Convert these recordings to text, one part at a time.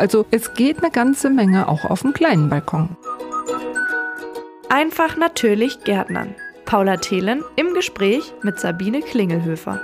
Also es geht eine ganze Menge auch auf dem kleinen Balkon. Einfach natürlich Gärtnern. Paula Thelen im Gespräch mit Sabine Klingelhöfer.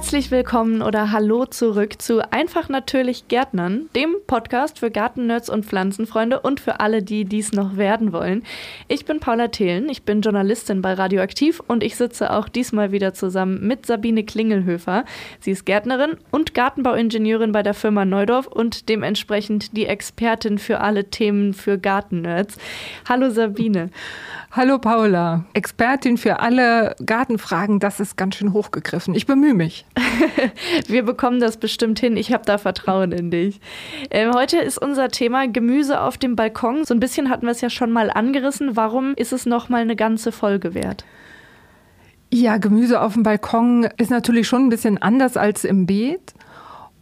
Herzlich willkommen oder hallo zurück zu Einfach natürlich Gärtnern, dem Podcast für Gartennerds und Pflanzenfreunde und für alle, die dies noch werden wollen. Ich bin Paula Thelen, ich bin Journalistin bei Radioaktiv und ich sitze auch diesmal wieder zusammen mit Sabine Klingelhöfer. Sie ist Gärtnerin und Gartenbauingenieurin bei der Firma Neudorf und dementsprechend die Expertin für alle Themen für Gartennerds. Hallo Sabine. Hallo Paula, Expertin für alle Gartenfragen, das ist ganz schön hochgegriffen. Ich bemühe mich. Wir bekommen das bestimmt hin. Ich habe da Vertrauen in dich. Ähm, heute ist unser Thema Gemüse auf dem Balkon. So ein bisschen hatten wir es ja schon mal angerissen. Warum ist es noch mal eine ganze Folge wert? Ja, Gemüse auf dem Balkon ist natürlich schon ein bisschen anders als im Beet.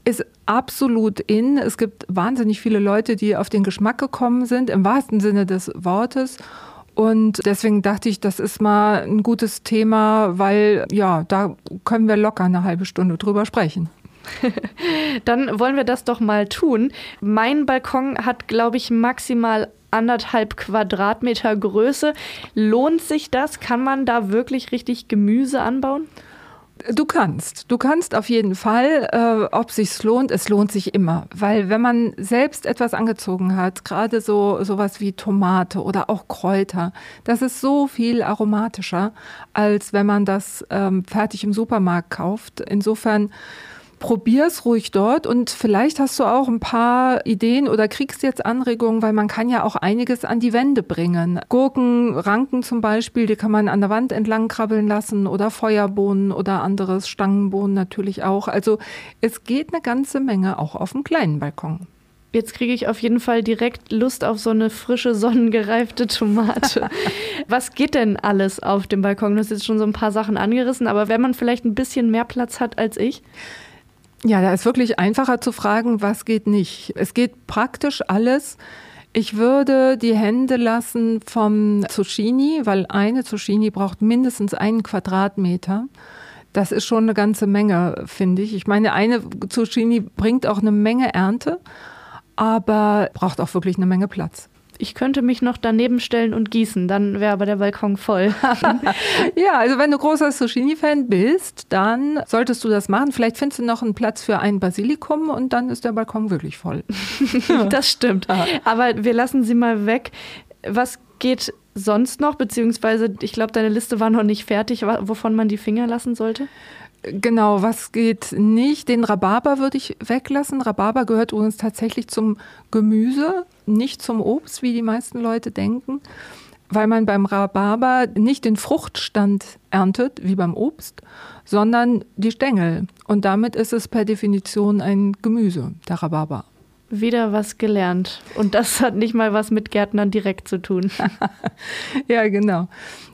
Ist absolut in. Es gibt wahnsinnig viele Leute, die auf den Geschmack gekommen sind, im wahrsten Sinne des Wortes. Und deswegen dachte ich, das ist mal ein gutes Thema, weil ja, da können wir locker eine halbe Stunde drüber sprechen. Dann wollen wir das doch mal tun. Mein Balkon hat, glaube ich, maximal anderthalb Quadratmeter Größe. Lohnt sich das? Kann man da wirklich richtig Gemüse anbauen? Du kannst. Du kannst auf jeden Fall. Äh, ob sich's lohnt, es lohnt sich immer. Weil wenn man selbst etwas angezogen hat, gerade so sowas wie Tomate oder auch Kräuter, das ist so viel aromatischer, als wenn man das ähm, fertig im Supermarkt kauft. Insofern probier's ruhig dort und vielleicht hast du auch ein paar Ideen oder kriegst jetzt Anregungen, weil man kann ja auch einiges an die Wände bringen. Gurken, Ranken zum Beispiel, die kann man an der Wand entlang krabbeln lassen oder Feuerbohnen oder anderes, Stangenbohnen natürlich auch. Also es geht eine ganze Menge auch auf dem kleinen Balkon. Jetzt kriege ich auf jeden Fall direkt Lust auf so eine frische, sonnengereifte Tomate. Was geht denn alles auf dem Balkon? Du hast jetzt schon so ein paar Sachen angerissen, aber wenn man vielleicht ein bisschen mehr Platz hat als ich? Ja, da ist wirklich einfacher zu fragen, was geht nicht. Es geht praktisch alles. Ich würde die Hände lassen vom Zucchini, weil eine Zucchini braucht mindestens einen Quadratmeter. Das ist schon eine ganze Menge, finde ich. Ich meine, eine Zucchini bringt auch eine Menge Ernte, aber braucht auch wirklich eine Menge Platz ich könnte mich noch daneben stellen und gießen, dann wäre aber der Balkon voll. ja, also wenn du großer Zucchini-Fan bist, dann solltest du das machen. Vielleicht findest du noch einen Platz für ein Basilikum und dann ist der Balkon wirklich voll. das stimmt. Aber wir lassen sie mal weg. Was geht sonst noch? Beziehungsweise, ich glaube, deine Liste war noch nicht fertig, wovon man die Finger lassen sollte. Genau, was geht nicht? Den Rhabarber würde ich weglassen. Rhabarber gehört übrigens tatsächlich zum Gemüse, nicht zum Obst, wie die meisten Leute denken, weil man beim Rhabarber nicht den Fruchtstand erntet, wie beim Obst, sondern die Stängel. Und damit ist es per Definition ein Gemüse, der Rhabarber. Wieder was gelernt. Und das hat nicht mal was mit Gärtnern direkt zu tun. ja, genau.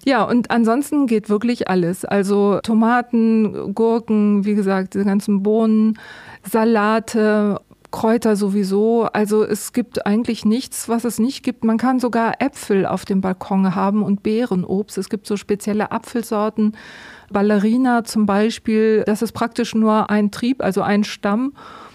Ja, und ansonsten geht wirklich alles. Also Tomaten, Gurken, wie gesagt, diese ganzen Bohnen, Salate, Kräuter sowieso. Also es gibt eigentlich nichts, was es nicht gibt. Man kann sogar Äpfel auf dem Balkon haben und Beerenobst. Es gibt so spezielle Apfelsorten. Ballerina zum Beispiel, das ist praktisch nur ein Trieb, also ein Stamm.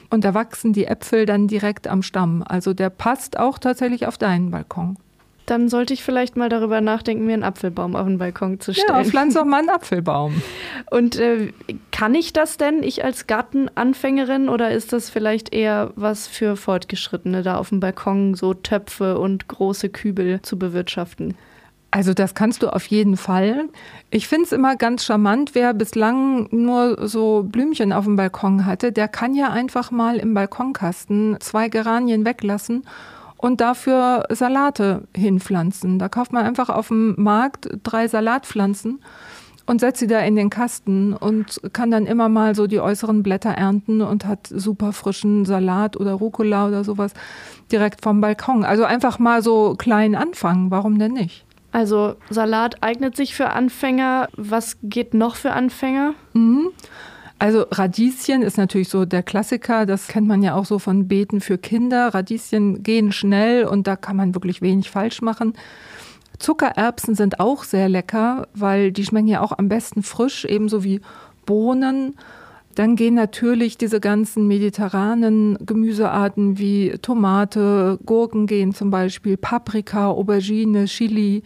Und da wachsen die Äpfel dann direkt am Stamm. Also der passt auch tatsächlich auf deinen Balkon. Dann sollte ich vielleicht mal darüber nachdenken, mir einen Apfelbaum auf den Balkon zu stellen. Ja, pflanz doch mal einen Apfelbaum. Und äh, kann ich das denn, ich als Gartenanfängerin, oder ist das vielleicht eher was für Fortgeschrittene, da auf dem Balkon so Töpfe und große Kübel zu bewirtschaften? Also das kannst du auf jeden Fall. Ich finde es immer ganz charmant, wer bislang nur so Blümchen auf dem Balkon hatte, der kann ja einfach mal im Balkonkasten zwei Geranien weglassen und dafür Salate hinpflanzen. Da kauft man einfach auf dem Markt drei Salatpflanzen und setzt sie da in den Kasten und kann dann immer mal so die äußeren Blätter ernten und hat super frischen Salat oder Rucola oder sowas direkt vom Balkon. Also einfach mal so klein anfangen, warum denn nicht? Also Salat eignet sich für Anfänger. Was geht noch für Anfänger? Mhm. Also Radieschen ist natürlich so der Klassiker, das kennt man ja auch so von Beeten für Kinder. Radieschen gehen schnell und da kann man wirklich wenig falsch machen. Zuckererbsen sind auch sehr lecker, weil die schmecken ja auch am besten frisch, ebenso wie Bohnen. Dann gehen natürlich diese ganzen mediterranen Gemüsearten wie Tomate, Gurken gehen zum Beispiel, Paprika, Aubergine, Chili.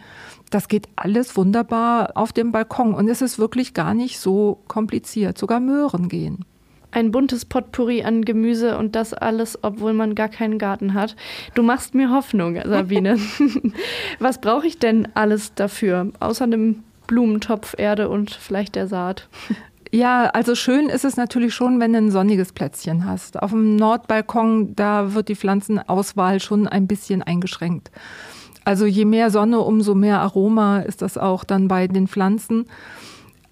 Das geht alles wunderbar auf dem Balkon und es ist wirklich gar nicht so kompliziert. Sogar Möhren gehen ein buntes Potpourri an Gemüse und das alles, obwohl man gar keinen Garten hat. Du machst mir Hoffnung, Sabine. Was brauche ich denn alles dafür, außer einem Blumentopf, Erde und vielleicht der Saat? Ja, also schön ist es natürlich schon, wenn du ein sonniges Plätzchen hast. Auf dem Nordbalkon, da wird die Pflanzenauswahl schon ein bisschen eingeschränkt. Also je mehr Sonne, umso mehr Aroma ist das auch dann bei den Pflanzen.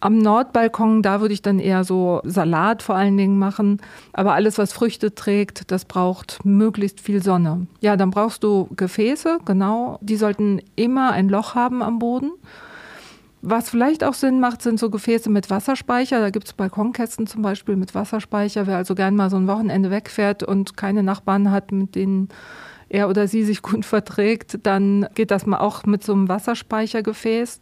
Am Nordbalkon, da würde ich dann eher so Salat vor allen Dingen machen. Aber alles, was Früchte trägt, das braucht möglichst viel Sonne. Ja, dann brauchst du Gefäße, genau. Die sollten immer ein Loch haben am Boden. Was vielleicht auch Sinn macht, sind so Gefäße mit Wasserspeicher. Da gibt es Balkonkästen zum Beispiel mit Wasserspeicher. Wer also gern mal so ein Wochenende wegfährt und keine Nachbarn hat, mit denen er oder sie sich gut verträgt, dann geht das mal auch mit so einem Wasserspeichergefäß.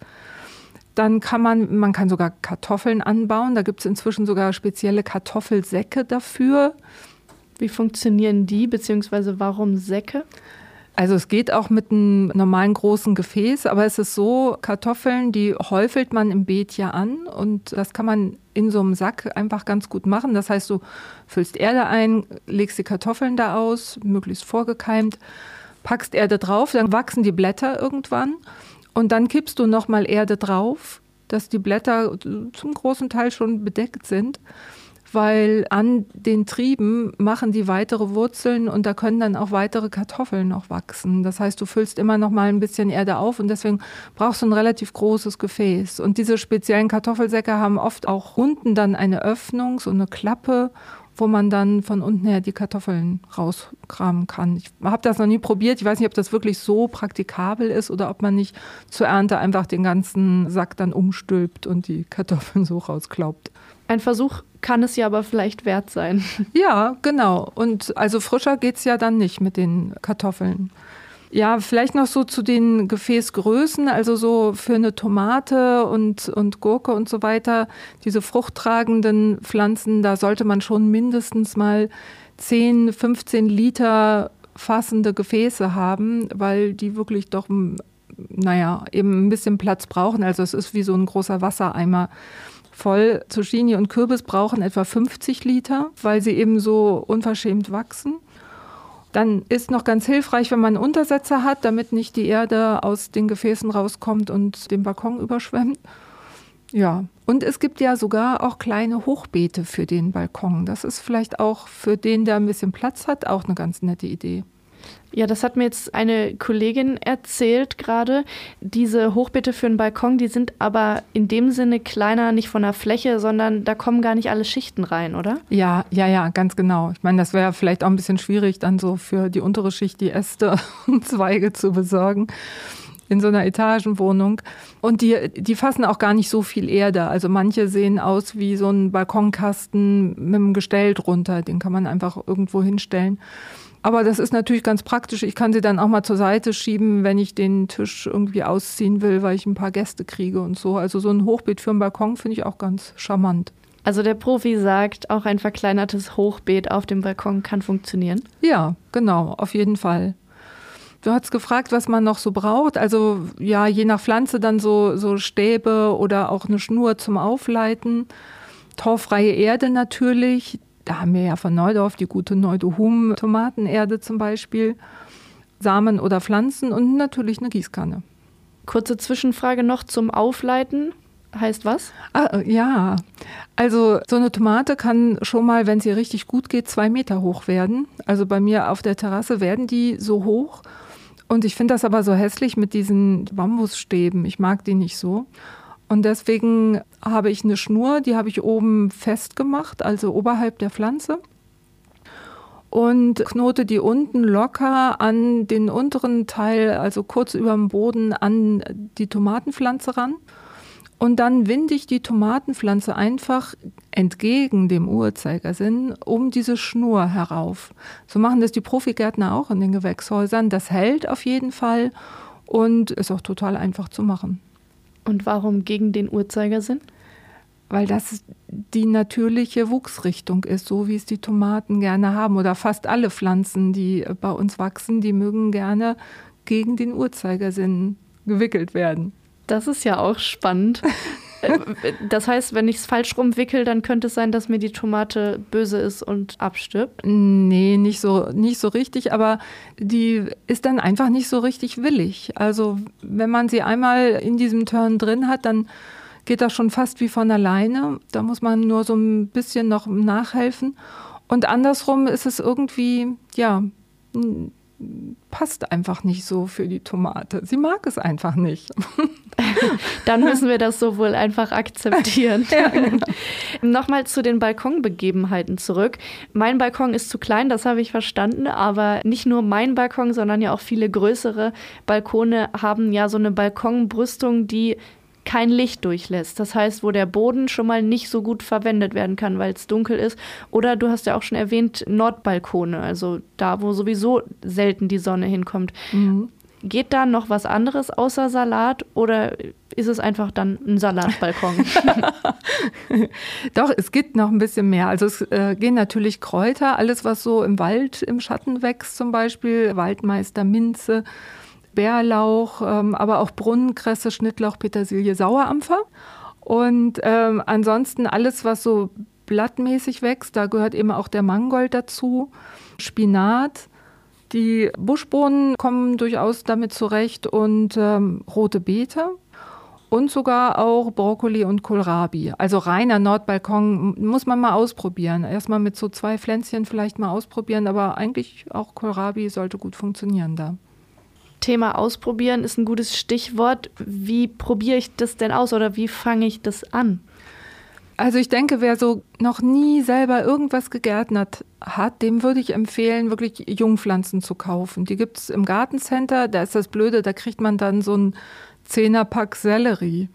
Dann kann man, man kann sogar Kartoffeln anbauen. Da gibt es inzwischen sogar spezielle Kartoffelsäcke dafür. Wie funktionieren die, beziehungsweise warum Säcke? Also es geht auch mit einem normalen großen Gefäß, aber es ist so, Kartoffeln, die häufelt man im Beet ja an und das kann man in so einem Sack einfach ganz gut machen. Das heißt, du füllst Erde ein, legst die Kartoffeln da aus, möglichst vorgekeimt, packst Erde drauf, dann wachsen die Blätter irgendwann und dann kippst du nochmal Erde drauf, dass die Blätter zum großen Teil schon bedeckt sind, weil an den Trieben machen die weitere Wurzeln und da können dann auch weitere Kartoffeln noch wachsen. Das heißt, du füllst immer noch mal ein bisschen Erde auf und deswegen brauchst du ein relativ großes Gefäß. Und diese speziellen Kartoffelsäcke haben oft auch unten dann eine Öffnung, so eine Klappe wo man dann von unten her die Kartoffeln rauskramen kann. Ich habe das noch nie probiert. Ich weiß nicht, ob das wirklich so praktikabel ist oder ob man nicht zur Ernte einfach den ganzen Sack dann umstülpt und die Kartoffeln so rausklaubt. Ein Versuch kann es ja aber vielleicht wert sein. Ja, genau. Und also frischer geht es ja dann nicht mit den Kartoffeln. Ja, vielleicht noch so zu den Gefäßgrößen, also so für eine Tomate und, und Gurke und so weiter, diese fruchttragenden Pflanzen, da sollte man schon mindestens mal 10, 15 Liter fassende Gefäße haben, weil die wirklich doch, naja, eben ein bisschen Platz brauchen. Also es ist wie so ein großer Wassereimer voll. Zucchini und Kürbis brauchen etwa 50 Liter, weil sie eben so unverschämt wachsen. Dann ist noch ganz hilfreich, wenn man einen Untersetzer hat, damit nicht die Erde aus den Gefäßen rauskommt und den Balkon überschwemmt. Ja, und es gibt ja sogar auch kleine Hochbeete für den Balkon. Das ist vielleicht auch für den, der ein bisschen Platz hat, auch eine ganz nette Idee. Ja, das hat mir jetzt eine Kollegin erzählt gerade. Diese Hochbeete für einen Balkon, die sind aber in dem Sinne kleiner, nicht von der Fläche, sondern da kommen gar nicht alle Schichten rein, oder? Ja, ja, ja, ganz genau. Ich meine, das wäre vielleicht auch ein bisschen schwierig, dann so für die untere Schicht die Äste und Zweige zu besorgen in so einer Etagenwohnung. Und die, die fassen auch gar nicht so viel Erde. Also manche sehen aus wie so ein Balkonkasten mit einem Gestell drunter. Den kann man einfach irgendwo hinstellen. Aber das ist natürlich ganz praktisch. Ich kann sie dann auch mal zur Seite schieben, wenn ich den Tisch irgendwie ausziehen will, weil ich ein paar Gäste kriege und so. Also so ein Hochbeet für einen Balkon finde ich auch ganz charmant. Also der Profi sagt, auch ein verkleinertes Hochbeet auf dem Balkon kann funktionieren? Ja, genau, auf jeden Fall. Du hast gefragt, was man noch so braucht. Also ja, je nach Pflanze dann so, so Stäbe oder auch eine Schnur zum Aufleiten. Torfreie Erde natürlich. Da haben wir ja von Neudorf die gute Neudohum Tomatenerde zum Beispiel, Samen oder Pflanzen und natürlich eine Gießkanne. Kurze Zwischenfrage noch zum Aufleiten. Heißt was? Ah, ja, also so eine Tomate kann schon mal, wenn sie richtig gut geht, zwei Meter hoch werden. Also bei mir auf der Terrasse werden die so hoch. Und ich finde das aber so hässlich mit diesen Bambusstäben. Ich mag die nicht so. Und deswegen habe ich eine Schnur, die habe ich oben festgemacht, also oberhalb der Pflanze. Und knote die unten locker an den unteren Teil, also kurz über dem Boden, an die Tomatenpflanze ran. Und dann winde ich die Tomatenpflanze einfach entgegen dem Uhrzeigersinn um diese Schnur herauf. So machen das die Profigärtner auch in den Gewächshäusern. Das hält auf jeden Fall und ist auch total einfach zu machen. Und warum gegen den Uhrzeigersinn? weil das die natürliche Wuchsrichtung ist, so wie es die Tomaten gerne haben oder fast alle Pflanzen, die bei uns wachsen, die mögen gerne gegen den Uhrzeigersinn gewickelt werden. Das ist ja auch spannend. Das heißt, wenn ich es falsch rumwickel, dann könnte es sein, dass mir die Tomate böse ist und abstirbt? Nee, nicht so, nicht so richtig, aber die ist dann einfach nicht so richtig willig. Also wenn man sie einmal in diesem Turn drin hat, dann geht das schon fast wie von alleine. Da muss man nur so ein bisschen noch nachhelfen. Und andersrum ist es irgendwie, ja, passt einfach nicht so für die Tomate. Sie mag es einfach nicht. Dann müssen wir das so wohl einfach akzeptieren. ja, genau. Nochmal zu den Balkonbegebenheiten zurück. Mein Balkon ist zu klein, das habe ich verstanden, aber nicht nur mein Balkon, sondern ja auch viele größere Balkone haben ja so eine Balkonbrüstung, die kein Licht durchlässt. Das heißt, wo der Boden schon mal nicht so gut verwendet werden kann, weil es dunkel ist. Oder du hast ja auch schon erwähnt, Nordbalkone, also da, wo sowieso selten die Sonne hinkommt. Mhm. Geht da noch was anderes außer Salat oder ist es einfach dann ein Salatbalkon? Doch, es gibt noch ein bisschen mehr. Also es äh, gehen natürlich Kräuter, alles was so im Wald im Schatten wächst zum Beispiel, Waldmeister, Minze, Bärlauch, ähm, aber auch Brunnenkresse, Schnittlauch, Petersilie, Sauerampfer. Und ähm, ansonsten alles, was so blattmäßig wächst, da gehört eben auch der Mangold dazu, Spinat. Die Buschbohnen kommen durchaus damit zurecht und ähm, rote Beete und sogar auch Brokkoli und Kohlrabi. Also reiner Nordbalkon muss man mal ausprobieren. Erstmal mit so zwei Pflänzchen vielleicht mal ausprobieren, aber eigentlich auch Kohlrabi sollte gut funktionieren da. Thema ausprobieren ist ein gutes Stichwort. Wie probiere ich das denn aus oder wie fange ich das an? Also ich denke, wer so noch nie selber irgendwas gegärtnert hat, dem würde ich empfehlen, wirklich Jungpflanzen zu kaufen. Die gibt es im Gartencenter. Da ist das Blöde, da kriegt man dann so ein Zehnerpack Sellerie.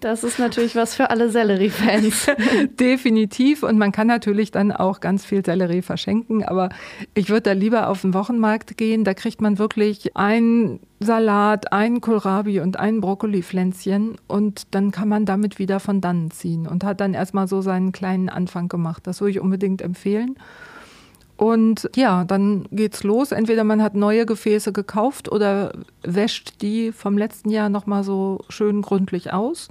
Das ist natürlich was für alle Sellerie-Fans. Definitiv. Und man kann natürlich dann auch ganz viel Sellerie verschenken. Aber ich würde da lieber auf den Wochenmarkt gehen. Da kriegt man wirklich einen Salat, einen Kohlrabi und ein Brokkolipflänzchen. Und dann kann man damit wieder von dannen ziehen und hat dann erstmal so seinen kleinen Anfang gemacht. Das würde ich unbedingt empfehlen. Und ja, dann geht's los. Entweder man hat neue Gefäße gekauft oder wäscht die vom letzten Jahr nochmal so schön gründlich aus.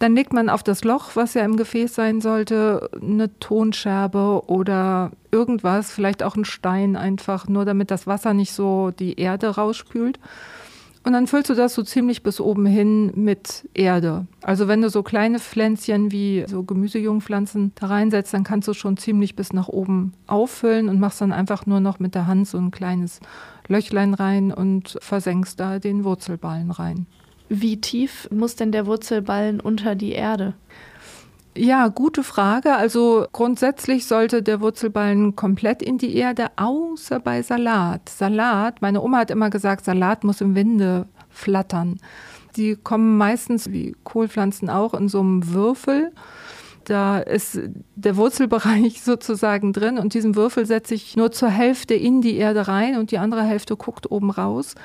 Dann legt man auf das Loch, was ja im Gefäß sein sollte, eine Tonscherbe oder irgendwas, vielleicht auch ein Stein einfach, nur damit das Wasser nicht so die Erde rausspült. Und dann füllst du das so ziemlich bis oben hin mit Erde. Also wenn du so kleine Pflänzchen wie so Gemüsejungpflanzen da reinsetzt, dann kannst du schon ziemlich bis nach oben auffüllen und machst dann einfach nur noch mit der Hand so ein kleines Löchlein rein und versenkst da den Wurzelballen rein. Wie tief muss denn der Wurzelballen unter die Erde? Ja, gute Frage. Also grundsätzlich sollte der Wurzelballen komplett in die Erde, außer bei Salat. Salat, meine Oma hat immer gesagt, Salat muss im Winde flattern. Die kommen meistens, wie Kohlpflanzen auch, in so einem Würfel. Da ist der Wurzelbereich sozusagen drin und diesen Würfel setze ich nur zur Hälfte in die Erde rein und die andere Hälfte guckt oben raus.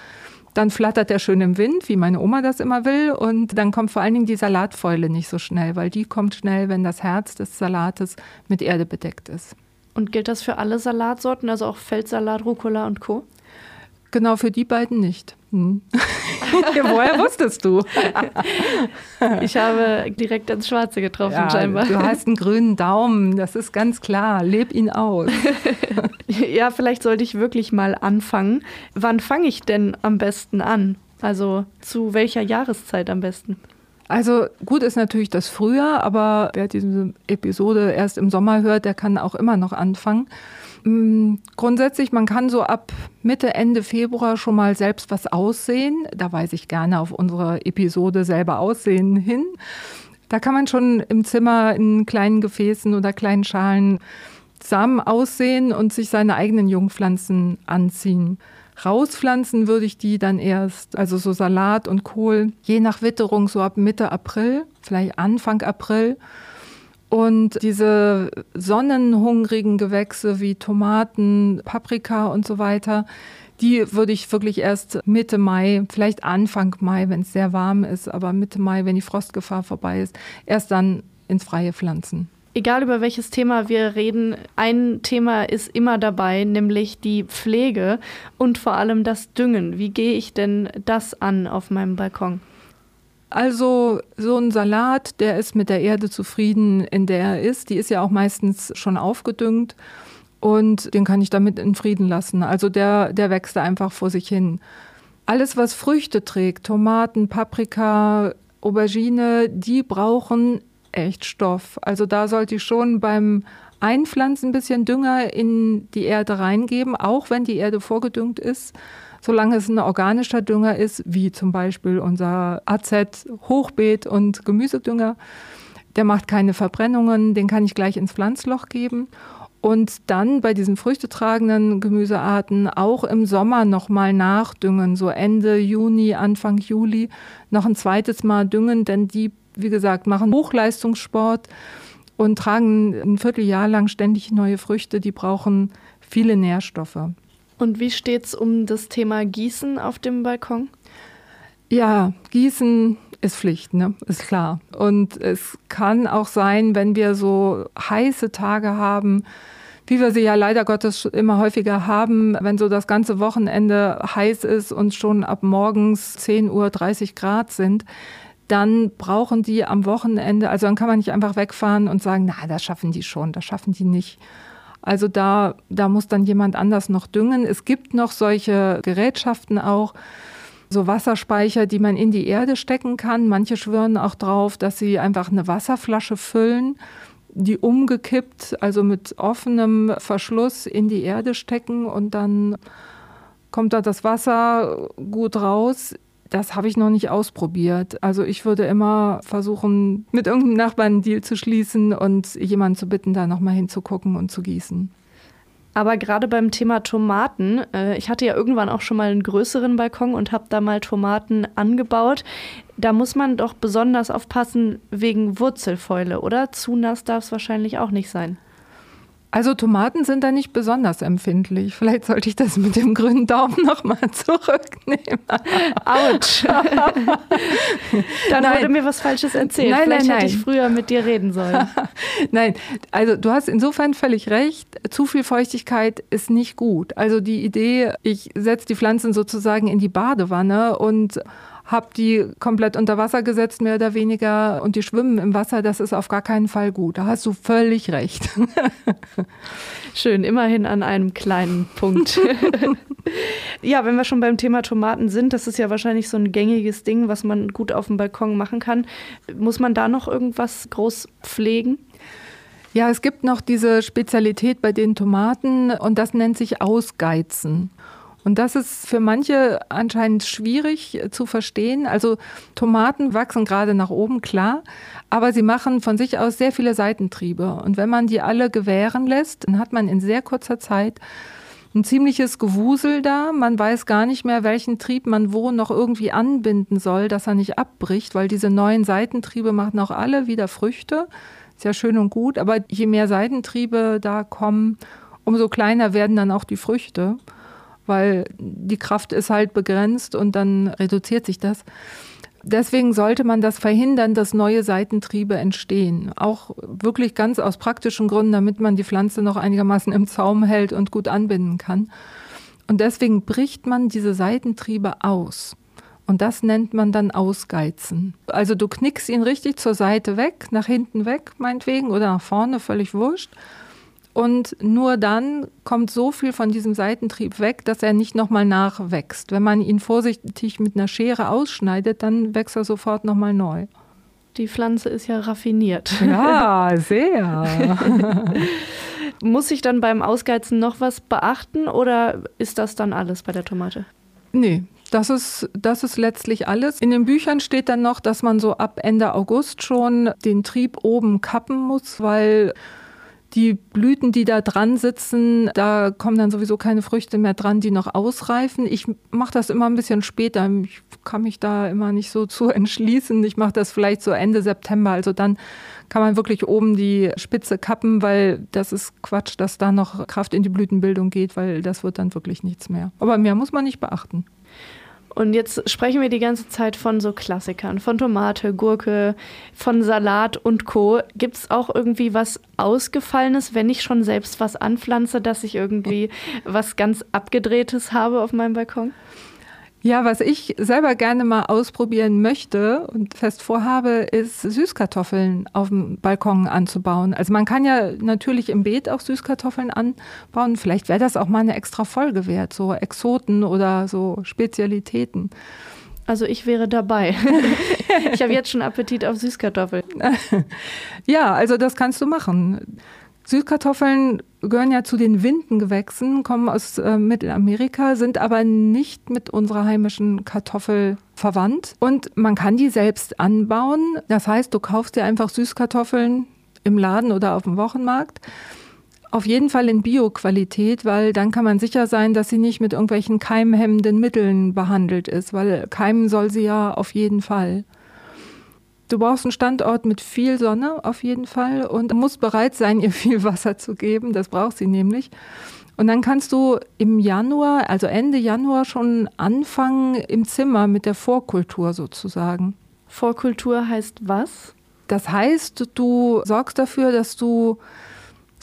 Dann flattert er schön im Wind, wie meine Oma das immer will. Und dann kommt vor allen Dingen die Salatfäule nicht so schnell, weil die kommt schnell, wenn das Herz des Salates mit Erde bedeckt ist. Und gilt das für alle Salatsorten, also auch Feldsalat, Rucola und Co.? Genau, für die beiden nicht. Hm. Woher wusstest du? ich habe direkt ins Schwarze getroffen, ja, scheinbar. Du hast einen grünen Daumen, das ist ganz klar. Leb ihn aus. ja, vielleicht sollte ich wirklich mal anfangen. Wann fange ich denn am besten an? Also zu welcher Jahreszeit am besten? Also gut ist natürlich das Frühjahr, aber wer diese Episode erst im Sommer hört, der kann auch immer noch anfangen. Mm, grundsätzlich, man kann so ab Mitte, Ende Februar schon mal selbst was aussehen. Da weise ich gerne auf unsere Episode selber aussehen hin. Da kann man schon im Zimmer in kleinen Gefäßen oder kleinen Schalen Samen aussehen und sich seine eigenen Jungpflanzen anziehen. Rauspflanzen würde ich die dann erst, also so Salat und Kohl, je nach Witterung so ab Mitte April, vielleicht Anfang April. Und diese sonnenhungrigen Gewächse wie Tomaten, Paprika und so weiter, Die würde ich wirklich erst Mitte Mai, vielleicht Anfang Mai, wenn es sehr warm ist, aber Mitte Mai, wenn die Frostgefahr vorbei ist, erst dann ins Freie pflanzen. Egal über welches Thema wir reden, ein Thema ist immer dabei, nämlich die Pflege und vor allem das Düngen. Wie gehe ich denn das an auf meinem Balkon? Also so ein Salat, der ist mit der Erde zufrieden, in der er ist. Die ist ja auch meistens schon aufgedüngt und den kann ich damit in Frieden lassen. Also der, der wächst einfach vor sich hin. Alles, was Früchte trägt, Tomaten, Paprika, Aubergine, die brauchen echt Stoff. Also da sollte ich schon beim Einpflanzen ein bisschen Dünger in die Erde reingeben, auch wenn die Erde vorgedüngt ist. Solange es ein organischer Dünger ist, wie zum Beispiel unser AZ Hochbeet und Gemüsedünger, der macht keine Verbrennungen, den kann ich gleich ins Pflanzloch geben. Und dann bei diesen früchtetragenden Gemüsearten auch im Sommer nochmal nachdüngen, so Ende Juni, Anfang Juli noch ein zweites Mal düngen, denn die wie gesagt, machen Hochleistungssport und tragen ein Vierteljahr lang ständig neue Früchte. Die brauchen viele Nährstoffe. Und wie steht es um das Thema Gießen auf dem Balkon? Ja, Gießen ist Pflicht, ne? ist klar. Und es kann auch sein, wenn wir so heiße Tage haben, wie wir sie ja leider Gottes immer häufiger haben, wenn so das ganze Wochenende heiß ist und schon ab morgens 10 Uhr 30 Grad sind, dann brauchen die am Wochenende, also dann kann man nicht einfach wegfahren und sagen, na, das schaffen die schon, das schaffen die nicht. Also da, da muss dann jemand anders noch düngen. Es gibt noch solche Gerätschaften auch, so Wasserspeicher, die man in die Erde stecken kann. Manche schwören auch drauf, dass sie einfach eine Wasserflasche füllen, die umgekippt, also mit offenem Verschluss in die Erde stecken und dann kommt da das Wasser gut raus. Das habe ich noch nicht ausprobiert. Also ich würde immer versuchen, mit irgendeinem Nachbarn einen Deal zu schließen und jemanden zu bitten, da nochmal hinzugucken und zu gießen. Aber gerade beim Thema Tomaten, äh, ich hatte ja irgendwann auch schon mal einen größeren Balkon und habe da mal Tomaten angebaut. Da muss man doch besonders aufpassen wegen Wurzelfäule, oder? Zu nass darf es wahrscheinlich auch nicht sein. Also Tomaten sind da nicht besonders empfindlich. Vielleicht sollte ich das mit dem grünen Daumen nochmal zurücknehmen. Autsch. Dann nein. wurde mir was Falsches erzählt. Nein, Vielleicht nein, hätte ich früher mit dir reden sollen. nein, also du hast insofern völlig recht. Zu viel Feuchtigkeit ist nicht gut. Also die Idee, ich setze die Pflanzen sozusagen in die Badewanne und habe die komplett unter Wasser gesetzt, mehr oder weniger, und die schwimmen im Wasser, das ist auf gar keinen Fall gut. Da hast du völlig recht. Schön, immerhin an einem kleinen Punkt. ja, wenn wir schon beim Thema Tomaten sind, das ist ja wahrscheinlich so ein gängiges Ding, was man gut auf dem Balkon machen kann. Muss man da noch irgendwas groß pflegen? Ja, es gibt noch diese Spezialität bei den Tomaten und das nennt sich Ausgeizen. Und das ist für manche anscheinend schwierig zu verstehen. Also Tomaten wachsen gerade nach oben, klar, aber sie machen von sich aus sehr viele Seitentriebe. Und wenn man die alle gewähren lässt, dann hat man in sehr kurzer Zeit ein ziemliches Gewusel da. Man weiß gar nicht mehr, welchen Trieb man wo noch irgendwie anbinden soll, dass er nicht abbricht, weil diese neuen Seitentriebe machen auch alle wieder Früchte. Ist ja schön und gut, aber je mehr Seitentriebe da kommen, umso kleiner werden dann auch die Früchte weil die Kraft ist halt begrenzt und dann reduziert sich das. Deswegen sollte man das verhindern, dass neue Seitentriebe entstehen. Auch wirklich ganz aus praktischen Gründen, damit man die Pflanze noch einigermaßen im Zaum hält und gut anbinden kann. Und deswegen bricht man diese Seitentriebe aus. Und das nennt man dann Ausgeizen. Also du knickst ihn richtig zur Seite weg, nach hinten weg, meinetwegen, oder nach vorne, völlig wurscht. Und nur dann kommt so viel von diesem Seitentrieb weg, dass er nicht nochmal nachwächst. Wenn man ihn vorsichtig mit einer Schere ausschneidet, dann wächst er sofort nochmal neu. Die Pflanze ist ja raffiniert. Ja, sehr. Muss ich dann beim Ausgeizen noch was beachten oder ist das dann alles bei der Tomate? Nee, das ist, das ist letztlich alles. In den Büchern steht dann noch, dass man so ab Ende August schon den Trieb oben kappen muss, weil Die Blüten, die da dran sitzen, da kommen dann sowieso keine Früchte mehr dran, die noch ausreifen. Ich mache das immer ein bisschen später. Ich kann mich da immer nicht so zu entschließen. Ich mache das vielleicht so Ende September. Also dann kann man wirklich oben die Spitze kappen, weil das ist Quatsch, dass da noch Kraft in die Blütenbildung geht, weil das wird dann wirklich nichts mehr. Aber mehr muss man nicht beachten. Und jetzt sprechen wir die ganze Zeit von so Klassikern, von Tomate, Gurke, von Salat und Co. Gibt es auch irgendwie was Ausgefallenes, wenn ich schon selbst was anpflanze, dass ich irgendwie was ganz Abgedrehtes habe auf meinem Balkon? Ja, was ich selber gerne mal ausprobieren möchte und fest vorhabe, ist Süßkartoffeln auf dem Balkon anzubauen. Also man kann ja natürlich im Beet auch Süßkartoffeln anbauen. Vielleicht wäre das auch mal eine extra Folge wert, so Exoten oder so Spezialitäten. Also ich wäre dabei. ich habe jetzt schon Appetit auf Süßkartoffeln. ja, also das kannst du machen. Süßkartoffeln gehören ja zu den Windengewächsen, kommen aus äh, Mittelamerika, sind aber nicht mit unserer heimischen Kartoffel verwandt. Und man kann die selbst anbauen. Das heißt, du kaufst dir einfach Süßkartoffeln im Laden oder auf dem Wochenmarkt. Auf jeden Fall in Bio-Qualität, weil dann kann man sicher sein, dass sie nicht mit irgendwelchen keimhemmenden Mitteln behandelt ist, weil keimen soll sie ja auf jeden Fall. Du brauchst einen Standort mit viel Sonne auf jeden Fall und musst bereit sein, ihr viel Wasser zu geben. Das braucht sie nämlich. Und dann kannst du im Januar, also Ende Januar schon anfangen im Zimmer mit der Vorkultur sozusagen. Vorkultur heißt was? Das heißt, du sorgst dafür, dass du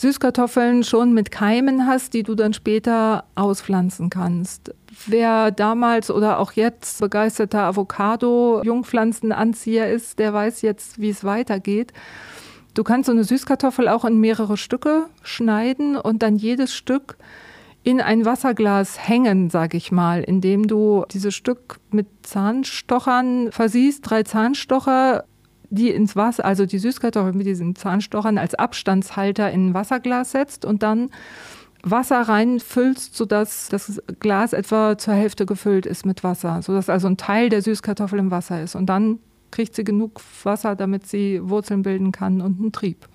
Süßkartoffeln schon mit Keimen hast, die du dann später auspflanzen kannst. Wer damals oder auch jetzt begeisterter Avocado-Jungpflanzenanzieher ist, der weiß jetzt, wie es weitergeht. Du kannst so eine Süßkartoffel auch in mehrere Stücke schneiden und dann jedes Stück in ein Wasserglas hängen, sag ich mal, indem du dieses Stück mit Zahnstochern versiehst, drei Zahnstocher die ins Wasser, also die Süßkartoffeln mit diesen Zahnstochern als Abstandshalter in ein Wasserglas setzt und dann Wasser reinfüllst, sodass das Glas etwa zur Hälfte gefüllt ist mit Wasser, sodass also ein Teil der Süßkartoffel im Wasser ist. Und dann kriegt sie genug Wasser, damit sie Wurzeln bilden kann und einen Trieb.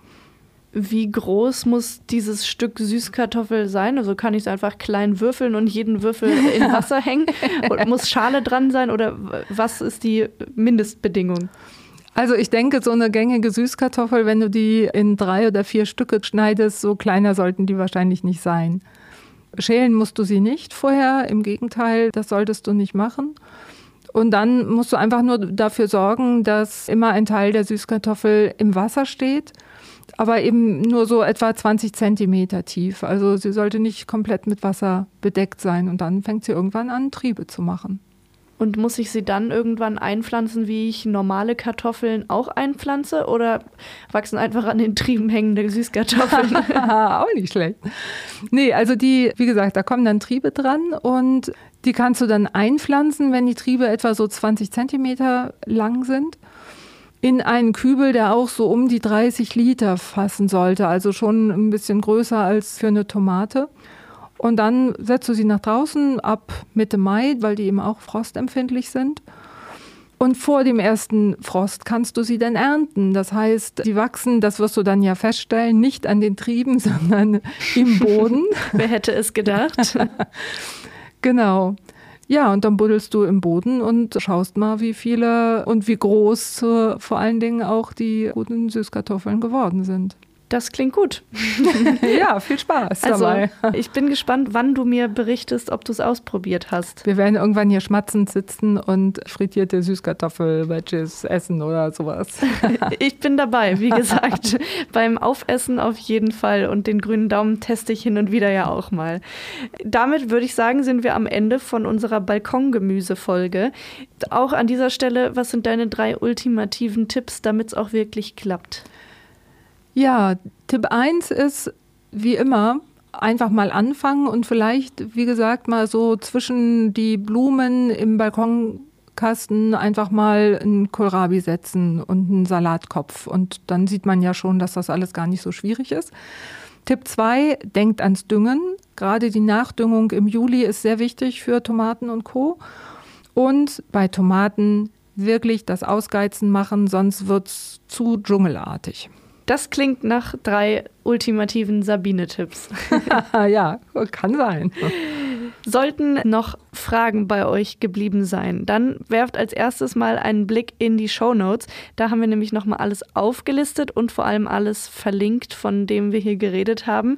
Wie groß muss dieses Stück Süßkartoffel sein? Also kann ich es einfach klein würfeln und jeden Würfel in Wasser hängen? Muss Schale dran sein oder was ist die Mindestbedingung? Also ich denke, so eine gängige Süßkartoffel, wenn du die in drei oder vier Stücke schneidest, so kleiner sollten die wahrscheinlich nicht sein. Schälen musst du sie nicht vorher, im Gegenteil, das solltest du nicht machen. Und dann musst du einfach nur dafür sorgen, dass immer ein Teil der Süßkartoffel im Wasser steht, aber eben nur so etwa 20 Zentimeter tief. Also sie sollte nicht komplett mit Wasser bedeckt sein und dann fängt sie irgendwann an, Triebe zu machen. Und muss ich sie dann irgendwann einpflanzen, wie ich normale Kartoffeln auch einpflanze? Oder wachsen einfach an den Trieben hängende Süßkartoffeln? auch nicht schlecht. Nee, also die, wie gesagt, da kommen dann Triebe dran und die kannst du dann einpflanzen, wenn die Triebe etwa so 20 Zentimeter lang sind. In einen Kübel, der auch so um die 30 Liter fassen sollte, also schon ein bisschen größer als für eine Tomate. Und dann setzt du sie nach draußen ab Mitte Mai, weil die eben auch frostempfindlich sind. Und vor dem ersten Frost kannst du sie dann ernten. Das heißt, die wachsen, das wirst du dann ja feststellen, nicht an den Trieben, sondern im Boden. Wer hätte es gedacht? genau. Ja, und dann buddelst du im Boden und schaust mal, wie viele und wie groß äh, vor allen Dingen auch die guten Süßkartoffeln geworden sind. Das klingt gut. ja, viel Spaß also, dabei. Ich bin gespannt, wann du mir berichtest, ob du es ausprobiert hast. Wir werden irgendwann hier schmatzend sitzen und frittierte Süßkartoffel-Wedges essen oder sowas. ich bin dabei, wie gesagt. beim Aufessen auf jeden Fall und den grünen Daumen teste ich hin und wieder ja auch mal. Damit würde ich sagen, sind wir am Ende von unserer Balkongemüse-Folge. Auch an dieser Stelle, was sind deine drei ultimativen Tipps, damit es auch wirklich klappt? Ja, Tipp 1 ist, wie immer, einfach mal anfangen und vielleicht, wie gesagt, mal so zwischen die Blumen im Balkonkasten einfach mal einen Kohlrabi setzen und einen Salatkopf. Und dann sieht man ja schon, dass das alles gar nicht so schwierig ist. Tipp 2, denkt ans Düngen. Gerade die Nachdüngung im Juli ist sehr wichtig für Tomaten und Co. Und bei Tomaten wirklich das Ausgeizen machen, sonst wird es zu dschungelartig. Das klingt nach drei ultimativen Sabine-Tipps. ja, kann sein. Sollten noch Fragen bei euch geblieben sein, dann werft als erstes mal einen Blick in die Show Notes. Da haben wir nämlich nochmal alles aufgelistet und vor allem alles verlinkt, von dem wir hier geredet haben.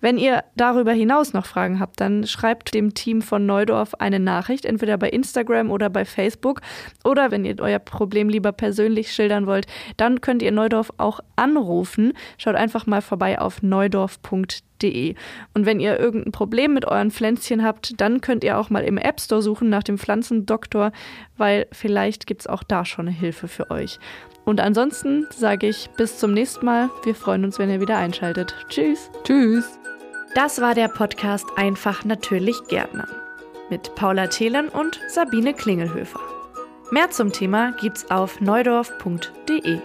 Wenn ihr darüber hinaus noch Fragen habt, dann schreibt dem Team von Neudorf eine Nachricht, entweder bei Instagram oder bei Facebook. Oder wenn ihr euer Problem lieber persönlich schildern wollt, dann könnt ihr Neudorf auch anrufen. Schaut einfach mal vorbei auf neudorf.de. Und wenn ihr irgendein Problem mit euren Pflänzchen habt, dann könnt ihr auch mal im App Store suchen nach dem Pflanzendoktor, weil vielleicht gibt es auch da schon eine Hilfe für euch. Und ansonsten sage ich bis zum nächsten Mal. Wir freuen uns, wenn ihr wieder einschaltet. Tschüss. Tschüss. Das war der Podcast Einfach natürlich Gärtner mit Paula Thelen und Sabine Klingelhöfer. Mehr zum Thema gibt's auf neudorf.de.